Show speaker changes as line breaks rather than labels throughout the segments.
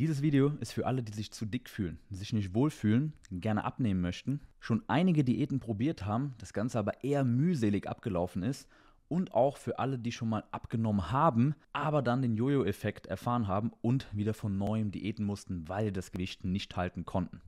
Dieses Video ist für alle, die sich zu dick fühlen, sich nicht wohlfühlen, gerne abnehmen möchten, schon einige Diäten probiert haben, das Ganze aber eher mühselig abgelaufen ist und auch für alle, die schon mal abgenommen haben, aber dann den Jojo-Effekt erfahren haben und wieder von neuem Diäten mussten, weil das Gewicht nicht halten konnten.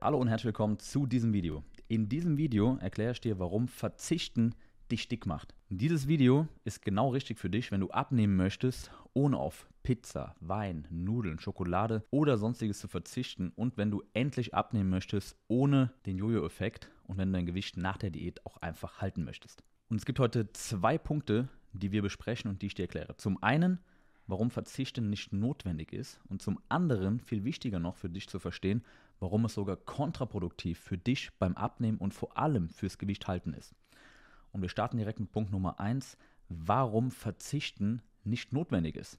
Hallo und herzlich willkommen zu diesem Video. In diesem Video erkläre ich dir, warum Verzichten dich dick macht. Dieses Video ist genau richtig für dich, wenn du abnehmen möchtest, ohne auf Pizza, Wein, Nudeln, Schokolade oder sonstiges zu verzichten und wenn du endlich abnehmen möchtest, ohne den Jojo-Effekt und wenn du dein Gewicht nach der Diät auch einfach halten möchtest. Und es gibt heute zwei Punkte, die wir besprechen und die ich dir erkläre. Zum einen, warum Verzichten nicht notwendig ist und zum anderen, viel wichtiger noch für dich zu verstehen, warum es sogar kontraproduktiv für dich beim Abnehmen und vor allem fürs Gewicht halten ist. Und wir starten direkt mit Punkt Nummer 1, warum Verzichten nicht notwendig ist.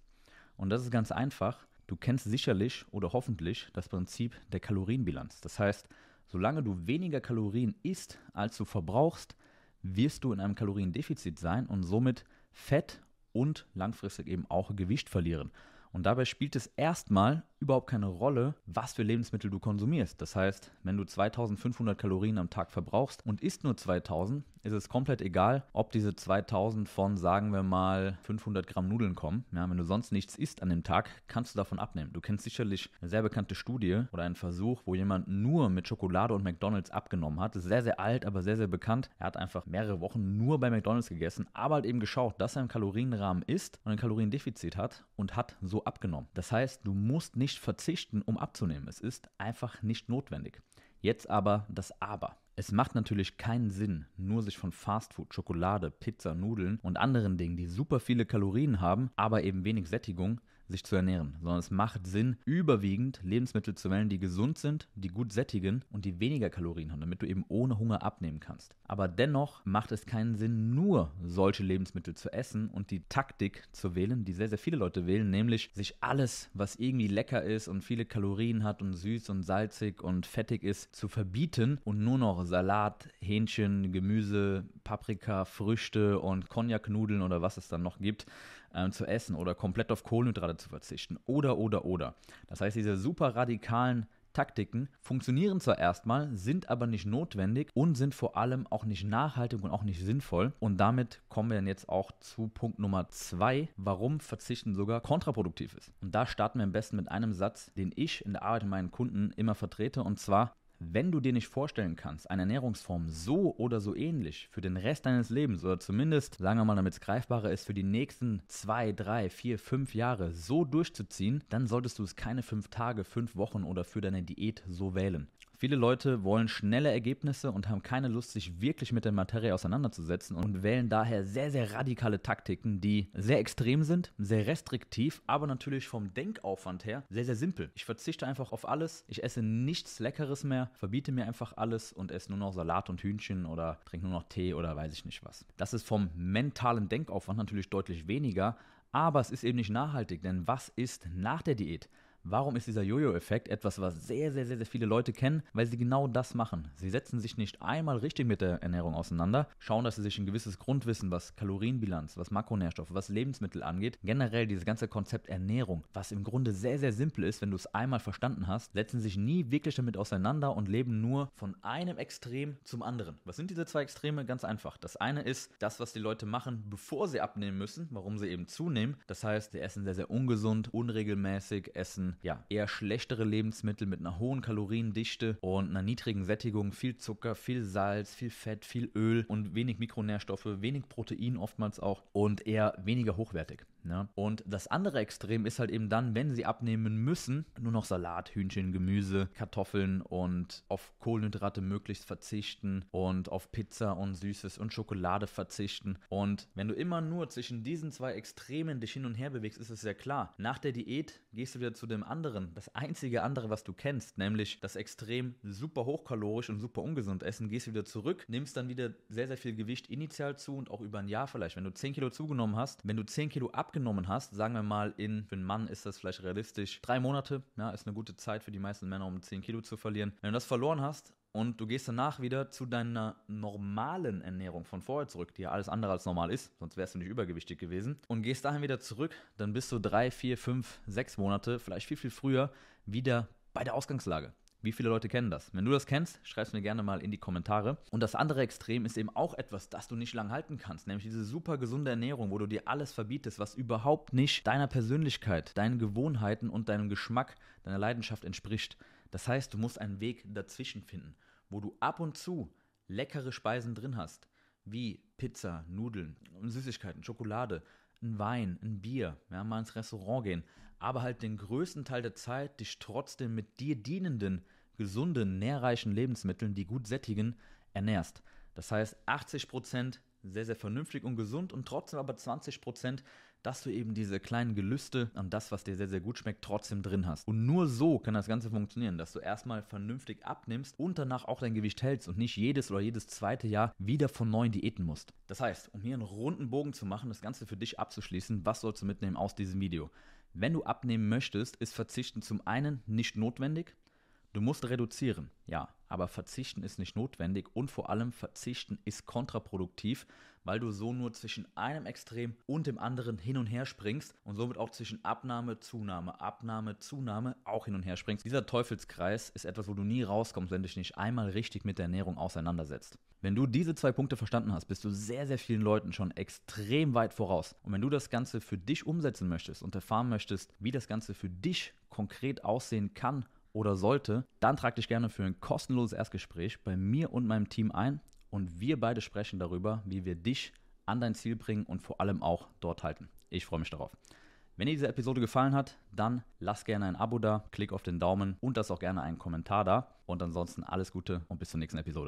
Und das ist ganz einfach. Du kennst sicherlich oder hoffentlich das Prinzip der Kalorienbilanz. Das heißt, solange du weniger Kalorien isst, als du verbrauchst, wirst du in einem Kaloriendefizit sein und somit Fett und langfristig eben auch Gewicht verlieren. Und dabei spielt es erstmal überhaupt keine Rolle, was für Lebensmittel du konsumierst. Das heißt, wenn du 2500 Kalorien am Tag verbrauchst und isst nur 2000, ist es komplett egal, ob diese 2000 von, sagen wir mal, 500 Gramm Nudeln kommen. Ja, wenn du sonst nichts isst an dem Tag, kannst du davon abnehmen. Du kennst sicherlich eine sehr bekannte Studie oder einen Versuch, wo jemand nur mit Schokolade und McDonalds abgenommen hat. Das ist sehr, sehr alt, aber sehr, sehr bekannt. Er hat einfach mehrere Wochen nur bei McDonalds gegessen, aber halt eben geschaut, dass er im Kalorienrahmen isst und ein Kaloriendefizit hat und hat so abgenommen. Das heißt, du musst nicht verzichten, um abzunehmen. Es ist einfach nicht notwendig. Jetzt aber das Aber. Es macht natürlich keinen Sinn, nur sich von Fastfood, Schokolade, Pizza, Nudeln und anderen Dingen, die super viele Kalorien haben, aber eben wenig Sättigung, sich zu ernähren, sondern es macht Sinn, überwiegend Lebensmittel zu wählen, die gesund sind, die gut sättigen und die weniger Kalorien haben, damit du eben ohne Hunger abnehmen kannst. Aber dennoch macht es keinen Sinn, nur solche Lebensmittel zu essen und die Taktik zu wählen, die sehr, sehr viele Leute wählen, nämlich sich alles, was irgendwie lecker ist und viele Kalorien hat und süß und salzig und fettig ist, zu verbieten und nur noch Salat, Hähnchen, Gemüse, Paprika, Früchte und Cognac-Nudeln oder was es dann noch gibt, äh, zu essen oder komplett auf Kohlenhydrate zu verzichten oder, oder, oder. Das heißt, diese super radikalen Taktiken funktionieren zwar erstmal, sind aber nicht notwendig und sind vor allem auch nicht nachhaltig und auch nicht sinnvoll. Und damit kommen wir dann jetzt auch zu Punkt Nummer zwei, warum Verzichten sogar kontraproduktiv ist. Und da starten wir am besten mit einem Satz, den ich in der Arbeit mit meinen Kunden immer vertrete, und zwar, wenn du dir nicht vorstellen kannst, eine Ernährungsform so oder so ähnlich für den Rest deines Lebens oder zumindest, sagen wir mal, damit es greifbarer ist, für die nächsten zwei, drei, vier, fünf Jahre so durchzuziehen, dann solltest du es keine fünf Tage, fünf Wochen oder für deine Diät so wählen. Viele Leute wollen schnelle Ergebnisse und haben keine Lust, sich wirklich mit der Materie auseinanderzusetzen und wählen daher sehr, sehr radikale Taktiken, die sehr extrem sind, sehr restriktiv, aber natürlich vom Denkaufwand her sehr, sehr simpel. Ich verzichte einfach auf alles, ich esse nichts Leckeres mehr, verbiete mir einfach alles und esse nur noch Salat und Hühnchen oder trinke nur noch Tee oder weiß ich nicht was. Das ist vom mentalen Denkaufwand natürlich deutlich weniger, aber es ist eben nicht nachhaltig, denn was ist nach der Diät? Warum ist dieser Jojo-Effekt etwas, was sehr, sehr, sehr, sehr viele Leute kennen? Weil sie genau das machen. Sie setzen sich nicht einmal richtig mit der Ernährung auseinander, schauen, dass sie sich ein gewisses Grundwissen, was Kalorienbilanz, was Makronährstoffe, was Lebensmittel angeht, generell dieses ganze Konzept Ernährung, was im Grunde sehr, sehr simpel ist, wenn du es einmal verstanden hast, setzen sich nie wirklich damit auseinander und leben nur von einem Extrem zum anderen. Was sind diese zwei Extreme? Ganz einfach. Das eine ist das, was die Leute machen, bevor sie abnehmen müssen, warum sie eben zunehmen. Das heißt, sie essen sehr, sehr ungesund, unregelmäßig, essen ja, eher schlechtere Lebensmittel mit einer hohen Kaloriendichte und einer niedrigen Sättigung, viel Zucker, viel Salz, viel Fett, viel Öl und wenig Mikronährstoffe, wenig Protein oftmals auch und eher weniger hochwertig. Ne? Und das andere Extrem ist halt eben dann, wenn sie abnehmen müssen, nur noch Salat, Hühnchen, Gemüse, Kartoffeln und auf Kohlenhydrate möglichst verzichten und auf Pizza und Süßes und Schokolade verzichten. Und wenn du immer nur zwischen diesen zwei Extremen dich hin und her bewegst, ist es sehr klar. Nach der Diät gehst du wieder zu dem anderen, das einzige andere, was du kennst, nämlich das extrem super hochkalorisch und super ungesund essen, gehst du wieder zurück, nimmst dann wieder sehr, sehr viel Gewicht initial zu und auch über ein Jahr vielleicht. Wenn du 10 Kilo zugenommen hast, wenn du 10 Kilo ab abgenommen hast, sagen wir mal, in, für einen Mann ist das vielleicht realistisch, drei Monate, ja, ist eine gute Zeit für die meisten Männer, um 10 Kilo zu verlieren. Wenn du das verloren hast und du gehst danach wieder zu deiner normalen Ernährung von vorher zurück, die ja alles andere als normal ist, sonst wärst du nicht übergewichtig gewesen, und gehst dahin wieder zurück, dann bist du drei, vier, fünf, sechs Monate, vielleicht viel, viel früher, wieder bei der Ausgangslage. Wie viele Leute kennen das? Wenn du das kennst, schreib es mir gerne mal in die Kommentare. Und das andere Extrem ist eben auch etwas, das du nicht lang halten kannst, nämlich diese super gesunde Ernährung, wo du dir alles verbietest, was überhaupt nicht deiner Persönlichkeit, deinen Gewohnheiten und deinem Geschmack, deiner Leidenschaft entspricht. Das heißt, du musst einen Weg dazwischen finden, wo du ab und zu leckere Speisen drin hast, wie Pizza, Nudeln, Süßigkeiten, Schokolade, ein Wein, ein Bier, ja, mal ins Restaurant gehen, aber halt den größten Teil der Zeit dich trotzdem mit dir dienenden, gesunden, nährreichen Lebensmitteln, die gut sättigen, ernährst. Das heißt 80% sehr, sehr vernünftig und gesund und trotzdem aber 20%, dass du eben diese kleinen Gelüste an das, was dir sehr, sehr gut schmeckt, trotzdem drin hast. Und nur so kann das Ganze funktionieren, dass du erstmal vernünftig abnimmst und danach auch dein Gewicht hältst und nicht jedes oder jedes zweite Jahr wieder von neuen Diäten musst. Das heißt, um hier einen runden Bogen zu machen, das Ganze für dich abzuschließen, was sollst du mitnehmen aus diesem Video? Wenn du abnehmen möchtest, ist Verzichten zum einen nicht notwendig. Du musst reduzieren, ja, aber Verzichten ist nicht notwendig und vor allem Verzichten ist kontraproduktiv, weil du so nur zwischen einem Extrem und dem anderen hin und her springst und somit auch zwischen Abnahme, Zunahme, Abnahme, Zunahme auch hin und her springst. Dieser Teufelskreis ist etwas, wo du nie rauskommst, wenn du dich nicht einmal richtig mit der Ernährung auseinandersetzt. Wenn du diese zwei Punkte verstanden hast, bist du sehr, sehr vielen Leuten schon extrem weit voraus. Und wenn du das Ganze für dich umsetzen möchtest und erfahren möchtest, wie das Ganze für dich konkret aussehen kann oder sollte, dann trag dich gerne für ein kostenloses Erstgespräch bei mir und meinem Team ein und wir beide sprechen darüber, wie wir dich an dein Ziel bringen und vor allem auch dort halten. Ich freue mich darauf. Wenn dir diese Episode gefallen hat, dann lass gerne ein Abo da, klick auf den Daumen und lass auch gerne einen Kommentar da. Und ansonsten alles Gute und bis zur nächsten Episode.